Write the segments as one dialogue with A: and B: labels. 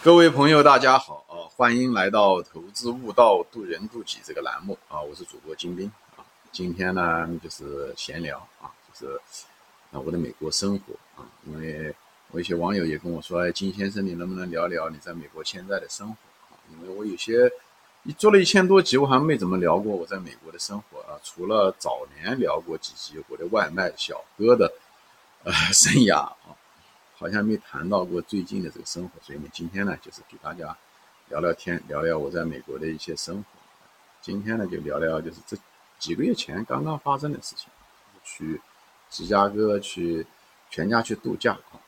A: 各位朋友，大家好啊！欢迎来到投资悟道渡人渡己这个栏目啊！我是主播金兵啊。今天呢，就是闲聊啊，就是啊我的美国生活啊。因为我一些网友也跟我说：“哎，金先生，你能不能聊聊你在美国现在的生活啊？”因为我有些你做了一千多集，我好像没怎么聊过我在美国的生活啊。除了早年聊过几集我的外卖小哥的呃生涯啊。好像没谈到过最近的这个生活，所以呢，今天呢，就是给大家聊聊天，聊聊我在美国的一些生活。今天呢，就聊聊就是这几个月前刚刚发生的事情，去芝加哥去全家去度假啊。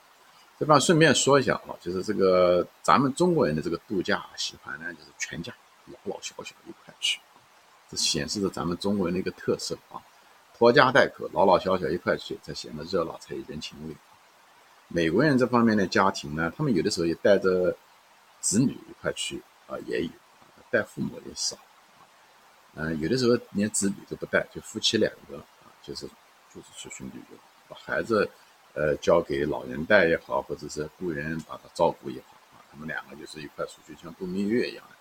A: 这边顺便说一下啊，就是这个咱们中国人的这个度假喜欢呢，就是全家老老小小一块去，这显示着咱们中国人的一个特色啊，拖家带口，老老小小一块去，才显得热闹，才有人情味。美国人这方面的家庭呢，他们有的时候也带着子女一块去啊，也有带父母也少，嗯，有的时候连子女都不带，就夫妻两个啊，就是就是出去旅游，把孩子呃交给老人带也好，或者是雇人把他照顾也好啊，他们两个就是一块出去像度蜜月一样的，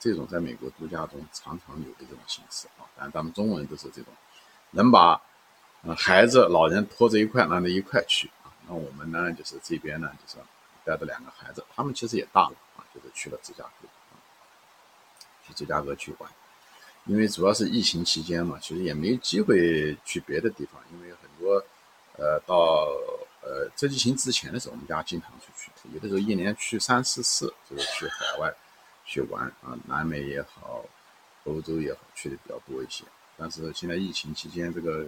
A: 这种在美国度假中常常有的这种形式啊，当然咱们中国人都是这种，能把呃孩子老人拖着一块，让他一块去。那我们呢，就是这边呢，就是带着两个孩子，他们其实也大了啊，就是去了芝加哥，去芝加哥去玩。因为主要是疫情期间嘛，其实也没机会去别的地方，因为很多呃到呃这疫情之前的时候，我们家经常出去，有的时候一年去三四次，就是去海外去玩啊，南美也好，欧洲也好，去的比较多一些。但是现在疫情期间，这个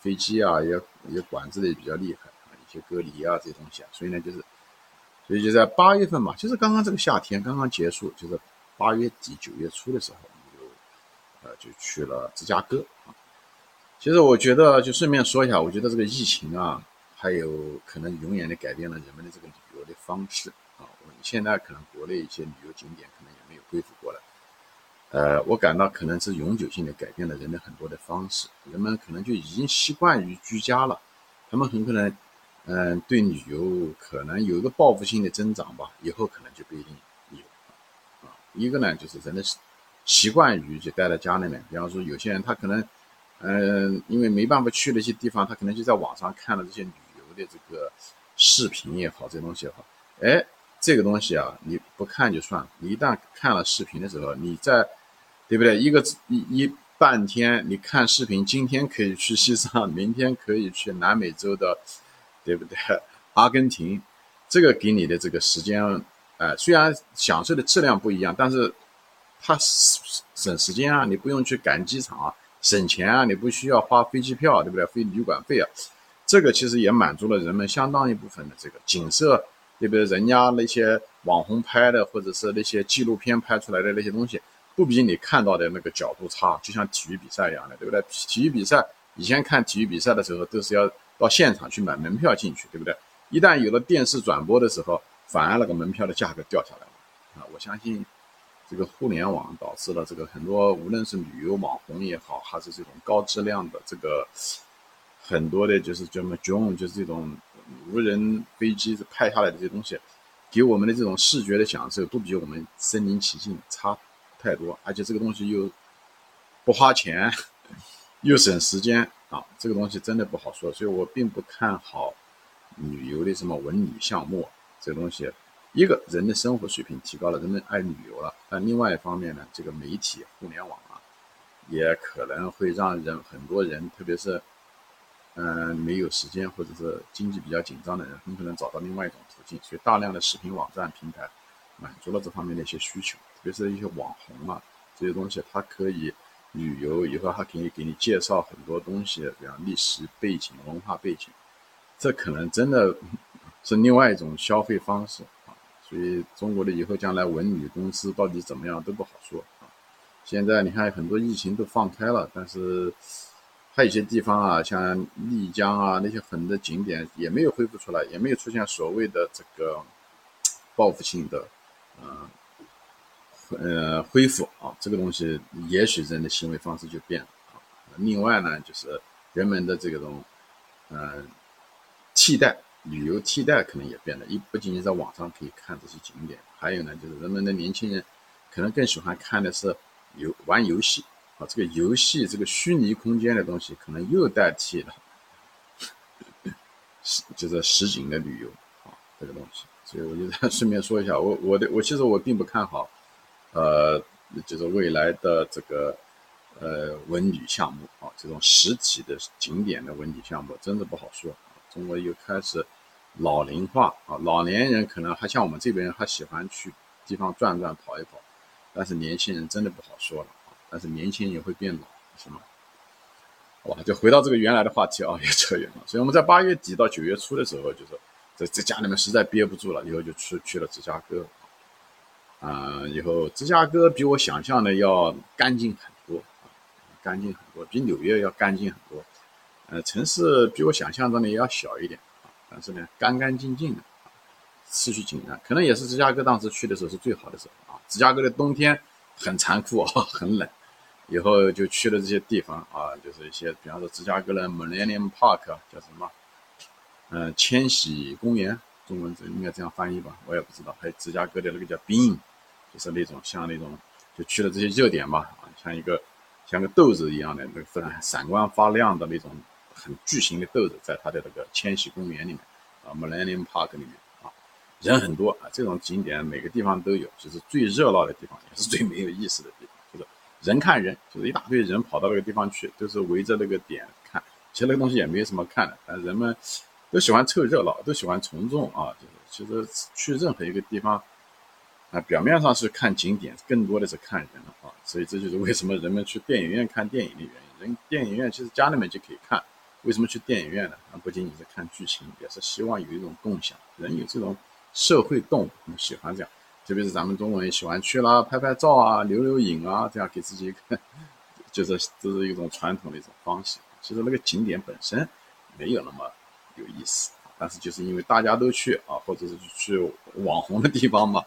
A: 飞机啊也也管制的也比较厉害。些隔离啊，这些东西啊，所以呢，就是，所以就在八月份嘛，就是刚刚这个夏天刚刚结束，就是八月底九月初的时候，我们就，呃，就去了芝加哥啊。其实我觉得，就顺便说一下，我觉得这个疫情啊，还有可能永远的改变了人们的这个旅游的方式啊。我们现在可能国内一些旅游景点可能也没有恢复过来，呃，我感到可能是永久性的改变了人的很多的方式，人们可能就已经习惯于居家了，他们很可能。嗯，对旅游可能有一个报复性的增长吧，以后可能就不一定有啊。一个呢，就是人的习惯于就待在家里面，比方说有些人他可能，嗯，因为没办法去那些地方，他可能就在网上看了这些旅游的这个视频也好，这东西也好，哎，这个东西啊，你不看就算了，你一旦看了视频的时候，你在，对不对？一个一一半天你看视频，今天可以去西藏，明天可以去南美洲的。对不对？阿根廷，这个给你的这个时间，呃，虽然享受的质量不一样，但是它省时间啊，你不用去赶机场啊，省钱啊，你不需要花飞机票，对不对？飞旅馆费啊，这个其实也满足了人们相当一部分的这个景色，对不对？人家那些网红拍的，或者是那些纪录片拍出来的那些东西，不比你看到的那个角度差，就像体育比赛一样的，对不对？体育比赛以前看体育比赛的时候都是要。到现场去买门票进去，对不对？一旦有了电视转播的时候，反而那个门票的价格掉下来了啊！我相信，这个互联网导致了这个很多，无论是旅游网红也好，还是这种高质量的这个很多的，就是叫什么 drone，就是这种无人飞机拍下来的这些东西，给我们的这种视觉的享受，都比我们身临其境差太多，而且这个东西又不花钱，又省时间。啊，这个东西真的不好说，所以我并不看好旅游的什么文旅项目。这个东西，一个人的生活水平提高了，人们爱旅游了；但另外一方面呢，这个媒体、互联网啊，也可能会让人很多人，特别是嗯没有时间或者是经济比较紧张的人，很可能找到另外一种途径。所以，大量的视频网站平台满足了这方面的一些需求，特别是一些网红啊这些东西，它可以。旅游以后，他可以给你介绍很多东西，比方历史背景、文化背景，这可能真的 是另外一种消费方式啊。所以，中国的以后将来文旅公司到底怎么样都不好说啊。现在你看，很多疫情都放开了，但是还有一些地方啊，像丽江啊那些很多景点也没有恢复出来，也没有出现所谓的这个报复性的，嗯。呃恢复啊，这个东西也许人的行为方式就变了啊。另外呢，就是人们的这种，嗯，替代旅游替代可能也变了，一不仅仅在网上可以看这些景点，还有呢，就是人们的年轻人可能更喜欢看的是游玩游戏啊，这个游戏这个虚拟空间的东西，可能又代替了实就是实景的旅游啊这个东西。所以我就 顺便说一下，我我的我其实我并不看好，呃，就是未来的这个呃文旅项目啊，这种实体的景点的文旅项目真的不好说。中国又开始老龄化啊，老年人可能还像我们这边人还喜欢去地方转转跑一跑，但是年轻人真的不好说了啊。但是年轻人也会变老，是吗？好吧，就回到这个原来的话题啊，也扯远了。所以我们在八月底到九月初的时候，就是。在在家里面实在憋不住了，以后就去去了芝加哥，啊，以后芝加哥比我想象的要干净很多，干净很多，比纽约要干净很多，呃，城市比我想象中的也要小一点，但是呢，干干净净的，秩序井然，可能也是芝加哥当时去的时候是最好的时候啊。芝加哥的冬天很残酷啊，很冷，以后就去了这些地方啊，就是一些，比方说芝加哥的 Millennium Park 叫什么？嗯，千禧公园，中文这应该这样翻译吧，我也不知道。还有芝加哥的那个叫 Bean，就是那种像那种就去了这些热点嘛，啊，像一个像个豆子一样的那个非常闪光发亮的那种很巨型的豆子，在它的那个千禧公园里面啊，Millennium Park 里面啊，人很多啊，这种景点每个地方都有，就是最热闹的地方，也是最没有意思的地方，就是人看人，就是一大堆人跑到那个地方去，都是围着那个点看，其实那个东西也没什么看的，但人们。都喜欢凑热闹，都喜欢从众啊！就是其实去任何一个地方，啊，表面上是看景点，更多的是看人啊。所以这就是为什么人们去电影院看电影的原因。人电影院其实家里面就可以看，为什么去电影院呢？啊，不仅仅是看剧情，也是希望有一种共享。人有这种社会动物，喜欢这样。特别是咱们中国人喜欢去啦，拍拍照啊，留留影啊，这样给自己一个，就是这是一种传统的一种方式。其实那个景点本身没有那么。有意思，但是就是因为大家都去啊，或者是去网红的地方嘛，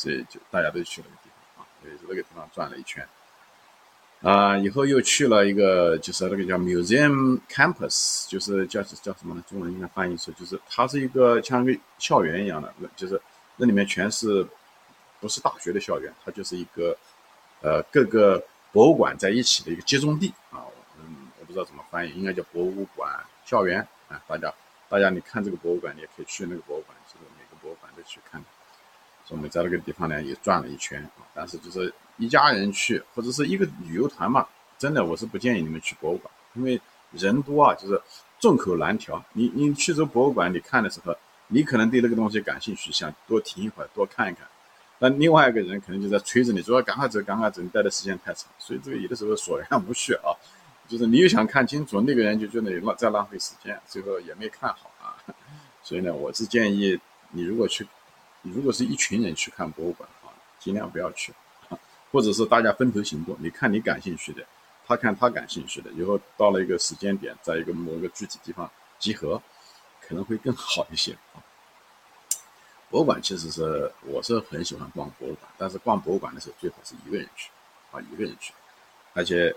A: 所以就大家都去那个地方啊，所以那个地方转了一圈，啊，以后又去了一个，就是那个叫 Museum Campus，就是叫叫什么呢？中文应该翻译出就是它是一个像个校园一样的，就是那里面全是不是大学的校园，它就是一个呃各个博物馆在一起的一个集中地啊，嗯，我不知道怎么翻译，应该叫博物馆校园。啊，大家，大家，你看这个博物馆，你也可以去那个博物馆，就是每个博物馆都去看看。我们在那个地方呢也转了一圈啊，但是就是一家人去或者是一个旅游团嘛，真的我是不建议你们去博物馆，因为人多啊，就是众口难调。你你去这博物馆，你看的时候，你可能对那个东西感兴趣，想多停一会儿，多看一看。那另外一个人可能就在催着你，说赶快走，赶快走，你待的时间太长，所以这个有的时候索然无趣啊。就是你又想看清楚，那个人就觉得浪在浪费时间，最后也没看好啊。所以呢，我是建议你如果去，如果是一群人去看博物馆啊，尽量不要去，或者是大家分头行动。你看你感兴趣的，他看他感兴趣的，以后到了一个时间点，在一个某个具体地方集合，可能会更好一些啊。博物馆其实是我是很喜欢逛博物馆，但是逛博物馆的时候最好是一个人去啊，一个人去，而且。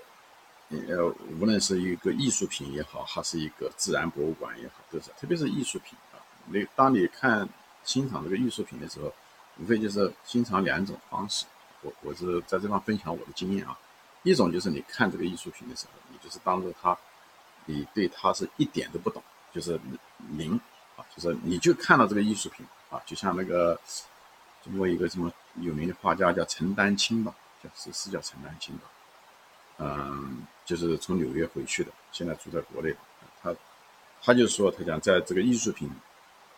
A: 呃，无论是一个艺术品也好，还是一个自然博物馆也好，都是，特别是艺术品啊。你当你看欣赏这个艺术品的时候，无非就是欣赏两种方式。我我是在这方分享我的经验啊。一种就是你看这个艺术品的时候，你就是当做它，你对它是一点都不懂，就是零啊，就是你就看到这个艺术品啊，就像那个中国一个什么有名的画家叫陈丹青吧，叫是是叫陈丹青吧。嗯，就是从纽约回去的，现在住在国内。他，他就说，他讲在这个艺术品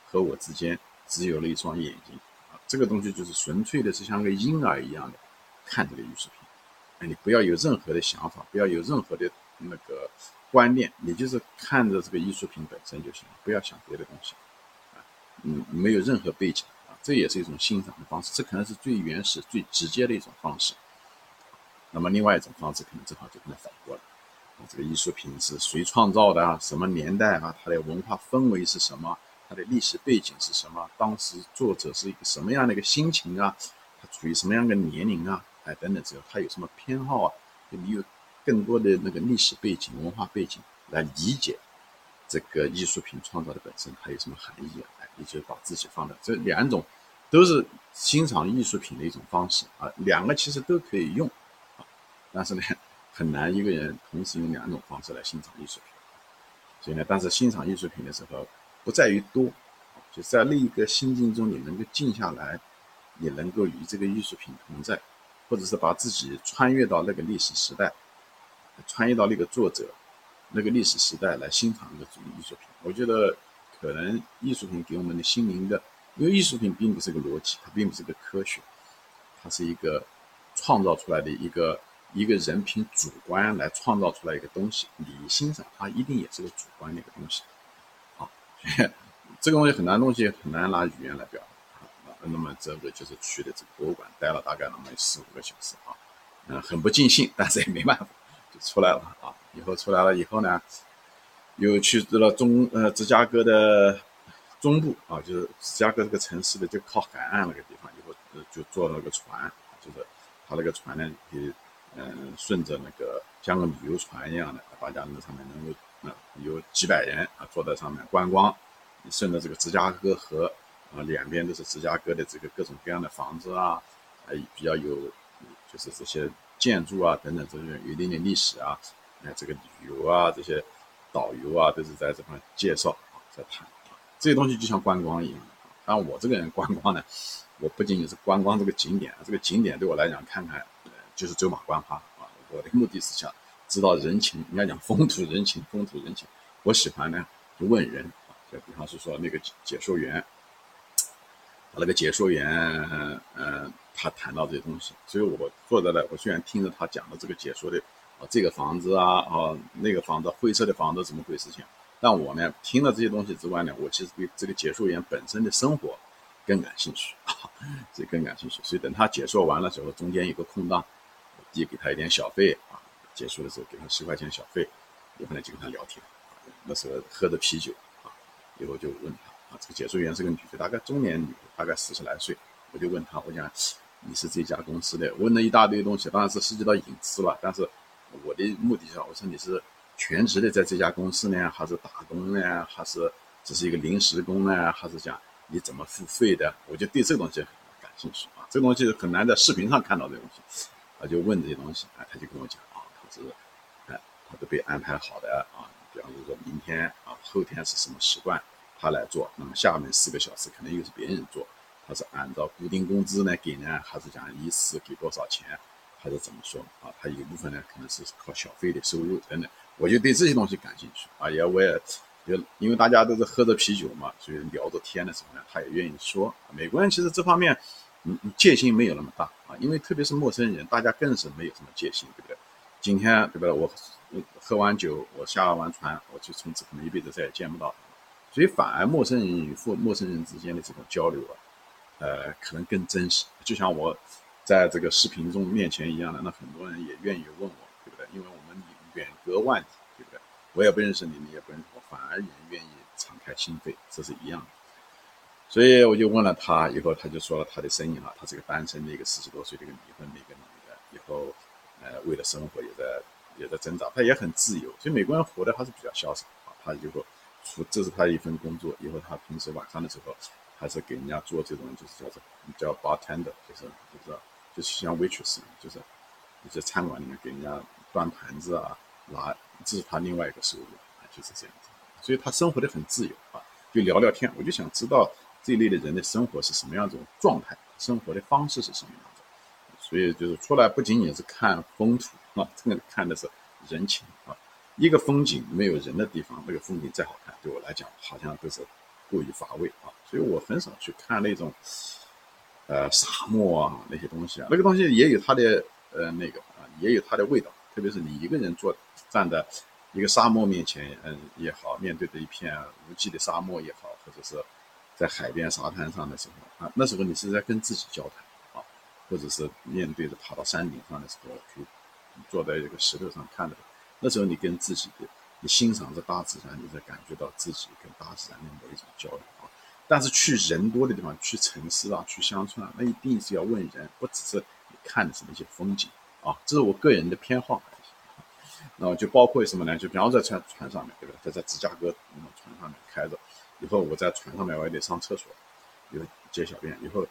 A: 和我之间只有了一双眼睛啊，这个东西就是纯粹的是像个婴儿一样的看这个艺术品。哎，你不要有任何的想法，不要有任何的那个观念，你就是看着这个艺术品本身就行了，不要想别的东西。啊，嗯，没有任何背景啊，这也是一种欣赏的方式，这可能是最原始、最直接的一种方式。那么另外一种方式可能正好就跟他反过来，啊，这个艺术品是谁创造的啊？什么年代啊？它的文化氛围是什么？它的历史背景是什么？当时作者是一个什么样的一个心情啊？他处于什么样的年龄啊？哎，等等，之后他有什么偏好啊？你有更多的那个历史背景、文化背景来理解这个艺术品创造的本身它有什么含义啊？哎，也就把自己放在这两种，都是欣赏艺术品的一种方式啊，两个其实都可以用啊，但是呢，很难一个人同时用两种方式来欣赏艺术品。所以呢，但是欣赏艺术品的时候，不在于多，就在另一个心境中，你能够静下来，你能够与这个艺术品同在，或者是把自己穿越到那个历史时代，穿越到那个作者。那个历史时代来欣赏一个艺术品，我觉得可能艺术品给我们的心灵的，因为艺术品并不是个逻辑，它并不是个科学，它是一个创造出来的一个一个人凭主观来创造出来一个东西，你欣赏它一定也是个主观的一个东西，这个东西很难东西很难拿语言来表达啊，那么这个就是去的这个博物馆待了大概那么四五个小时啊，嗯，很不尽兴，但是也没办法，就出来了啊。以后出来了以后呢，又去了中呃芝加哥的中部啊，就是芝加哥这个城市的就靠海岸那个地方，以后就坐那个船，就是他那个船呢，可以嗯顺着那个像个旅游船一样的，大家那上面能够啊有几百人啊坐在上面观光，顺着这个芝加哥河啊两边都是芝加哥的这个各种各样的房子啊，还比较有就是这些建筑啊等等这些有一定的历史啊。哎，这个旅游啊，这些导游啊，都是在这块介绍啊，在谈啊这些东西，就像观光一样。当然，我这个人观光呢，我不仅仅是观光这个景点，这个景点对我来讲，看看就是走马观花啊。我的目的是想知道人情，应该讲风土人情，风土人情。我喜欢呢，就问人啊，就比方是说那个解说员，那个解说员，嗯，他谈到这些东西，所以我坐在那，我虽然听着他讲的这个解说的。啊，这个房子啊，啊，那个房子，灰色的房子怎么回事？情？但我呢，听了这些东西之外呢，我其实对这个解说员本身的生活更感兴趣啊，所以更感兴趣。所以等他解说完了之后，中间有个空档，递给他一点小费啊，结束的时候给他十块钱小费，以后呢就跟他聊天。那时候喝着啤酒啊，以后就问他啊，这个解说员是个女的，大概中年女，大概四十来岁，我就问他，我讲你是这家公司的，问了一大堆东西，当然是涉及到隐私了，但是。我的目的是，我说你是全职的在这家公司呢，还是打工呢，还是只是一个临时工呢，还是讲你怎么付费的？我就对这个东西很感兴趣啊，这个东西很难在视频上看到这东西，啊，就问这些东西啊，他就跟我讲是，哎，他都被安排好的啊，比方说明天啊，后天是什么时段，他来做，那么下面四个小时可能又是别人做，他是按照固定工资来给呢，还是讲一次给多少钱？还是怎么说啊？他一部分呢，可能是靠小费的收入等等，我就对这些东西感兴趣啊。也我也就因为大家都是喝着啤酒嘛，所以聊着天的时候呢，他也愿意说。美国人其实这方面，嗯，戒心没有那么大啊，因为特别是陌生人，大家更是没有什么戒心，对不对？今天对不对？我喝完酒，我下完船，我就从此可能一辈子再也见不到。所以反而陌生人与陌陌生人之间的这种交流啊，呃，可能更真实。就像我。在这个视频中面前一样的，那很多人也愿意问我，对不对？因为我们远隔万里，对不对？我也不认识你，你也不认识我，反而人愿意敞开心扉，这是一样的。所以我就问了他，以后他就说了他的声音哈，他是个单身的一个四十多岁的一个离婚的一个女的，以后呃为了生活也在也在挣扎，他也很自由。所以美国人活得还是比较潇洒啊。他以后除这是他一份工作，以后他平时晚上的时候还是给人家做这种就是叫做叫 bartender，就是就是。就是像 waitress，就是一些餐馆里面给人家端盘子啊，拿，这是他另外一个收入啊，就是这样子。所以他生活的很自由啊，就聊聊天。我就想知道这一类的人的生活是什么样子状态，生活的方式是什么样子。所以就是出来不仅仅是看风土啊，真的看的是人情啊。一个风景没有人的地方，那个风景再好看，对我来讲好像都是过于乏味啊。所以我很少去看那种。呃，沙漠啊，那些东西啊，那个东西也有它的呃那个啊，也有它的味道。特别是你一个人坐站在一个沙漠面前，嗯也好，面对着一片无际的沙漠也好，或者是在海边沙滩上的时候啊，那时候你是在跟自己交谈，或者是面对着爬到山顶上的时候，去坐在这个石头上看着，那时候你跟自己的，你欣赏着大自然，你在感觉到自己跟大自然的某一种交流啊。但是去人多的地方，去城市啊，去乡村啊，那一定是要问人，不只是你看的是那些风景啊，这是我个人的偏好。那就包括什么呢？就比方在船船上面，对吧？在在芝加哥那船上面开着，以后我在船上面我也得上厕所，有解小便，以后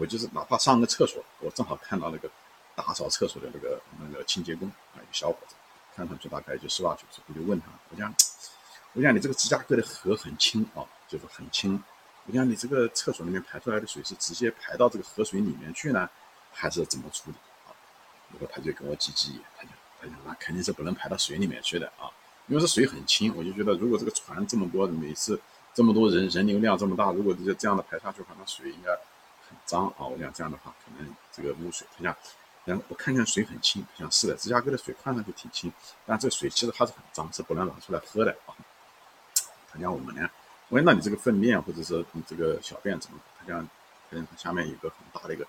A: 我就是哪怕上个厕所，我正好看到那个打扫厕所的那个那个清洁工啊，一个小伙子，看上去大概就十八九岁，我就问他，我讲，我讲你这个芝加哥的河很清啊，就是很清，我讲你这个厕所里面排出来的水是直接排到这个河水里面去呢，还是怎么处理啊？然后他就跟我挤挤眼，他就。他讲，那肯定是不能排到水里面去的啊，因为这水很清。我就觉得，如果这个船这么多，每次这么多人，人流量这么大，如果这这样的排下去的话，那水应该脏啊。我想这样的话，可能这个污水，他讲，嗯，我看见水很清，他讲是的，芝加哥的水看上去挺清，但这个水其实它是很脏，是不能拿出来喝的啊。他讲我们呢，我说那你这个粪便或者是你这个小便怎么？他讲，嗯，下面有个很大的一个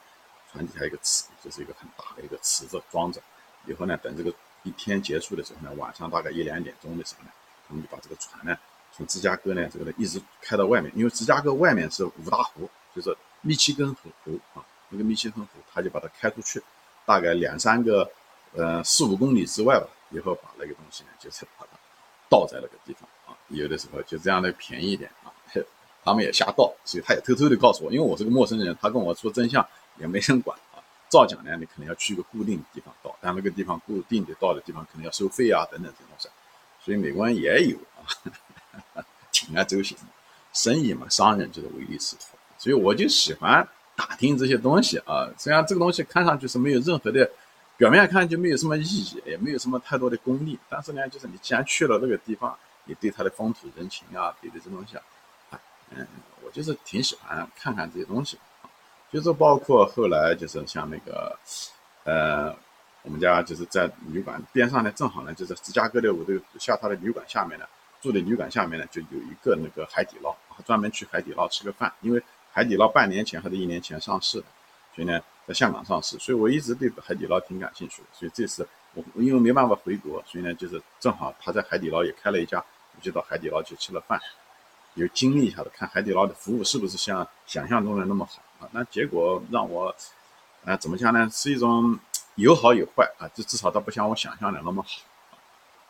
A: 船底下一个池，就是一个很大的一个池子装着。以后呢，等这个一天结束的时候呢，晚上大概一两点钟的时候呢，他们就把这个船呢从芝加哥呢这个呢一直开到外面，因为芝加哥外面是五大湖，就是密西根河湖啊，那个密西根湖，他就把它开出去，大概两三个呃四五公里之外吧，以后把那个东西呢就是把它倒在那个地方啊，有的时候就这样的便宜一点啊，他们也瞎倒，所以他也偷偷的告诉我，因为我是个陌生人，他跟我说真相也没人管啊。造讲呢，你可能要去一个固定的地方倒，但那个地方固定的倒的地方可能要收费啊，等等这种东西。所以美国人也有啊，铤而走险，生意嘛，商人就是唯利是图。所以我就喜欢打听这些东西啊，虽然这个东西看上去是没有任何的，表面看就没有什么意义，也没有什么太多的功利，但是呢，就是你既然去了那个地方，你对它的风土人情啊，对这东西啊，嗯，我就是挺喜欢看看这些东西。就是包括后来就是像那个，呃，我们家就是在旅馆边上呢，正好呢就是芝加哥的我的下榻的旅馆下面呢，住的旅馆下面呢就有一个那个海底捞，专门去海底捞吃个饭。因为海底捞半年前或者一年前上市的，所以呢在香港上市，所以我一直对海底捞挺感兴趣的。所以这次我因为没办法回国，所以呢就是正好他在海底捞也开了一家，我就到海底捞去吃了饭，有经历一下子，看海底捞的服务是不是像想象中的那么好啊。那结果让我，呃，怎么讲呢？是一种有好有坏啊，就至少它不像我想象的那么好。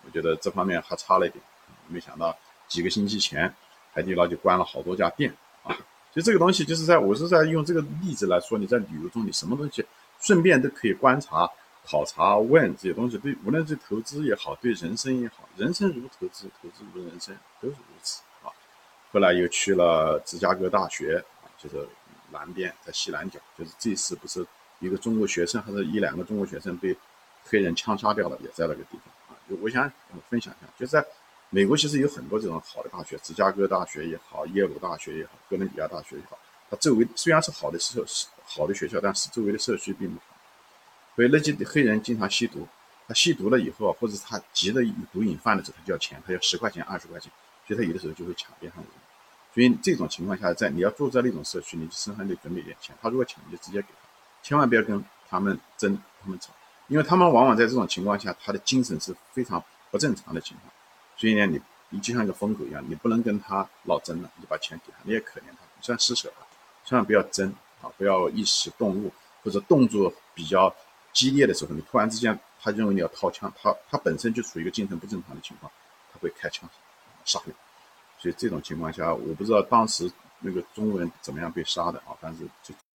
A: 我觉得这方面还差了一点。没想到几个星期前，海底捞就关了好多家店啊。就这个东西，就是在我是在用这个例子来说，你在旅游中，你什么东西顺便都可以观察、考察、问这些东西，对，无论是投资也好，对人生也好，人生如投资，投资如人生，都是如此啊。后来又去了芝加哥大学啊，就是。南边在西南角，就是这次不是一个中国学生，还是一两个中国学生被黑人枪杀掉了，也在那个地方啊。就我想分享一下，就在美国，其实有很多这种好的大学，芝加哥大学也好，耶鲁大学也好，哥伦比亚大学也好，它周围虽然是好的社好的学校，但是周围的社区并不好。所以那些黑人经常吸毒，他吸毒了以后，或者他急着毒瘾犯的时候，他就要钱，他要十块钱、二十块钱，所以他有的时候就会抢边上的人。所以这种情况下，在你要住在那种社区，你就身上得准备点钱。他如果抢，你就直接给他，千万不要跟他们争，他们吵，因为他们往往在这种情况下，他的精神是非常不正常的情况。所以呢，你你就像一个疯狗一样，你不能跟他老争了，你把钱给他，你也可怜他，你算施舍吧，千万不要争啊，不要一时动怒或者动作比较激烈的时候，你突然之间他认为你要掏枪，他他本身就处于一个精神不正常的情况，他会开枪杀你。所以这种情况下，我不知道当时那个中国人怎么样被杀的啊，但是就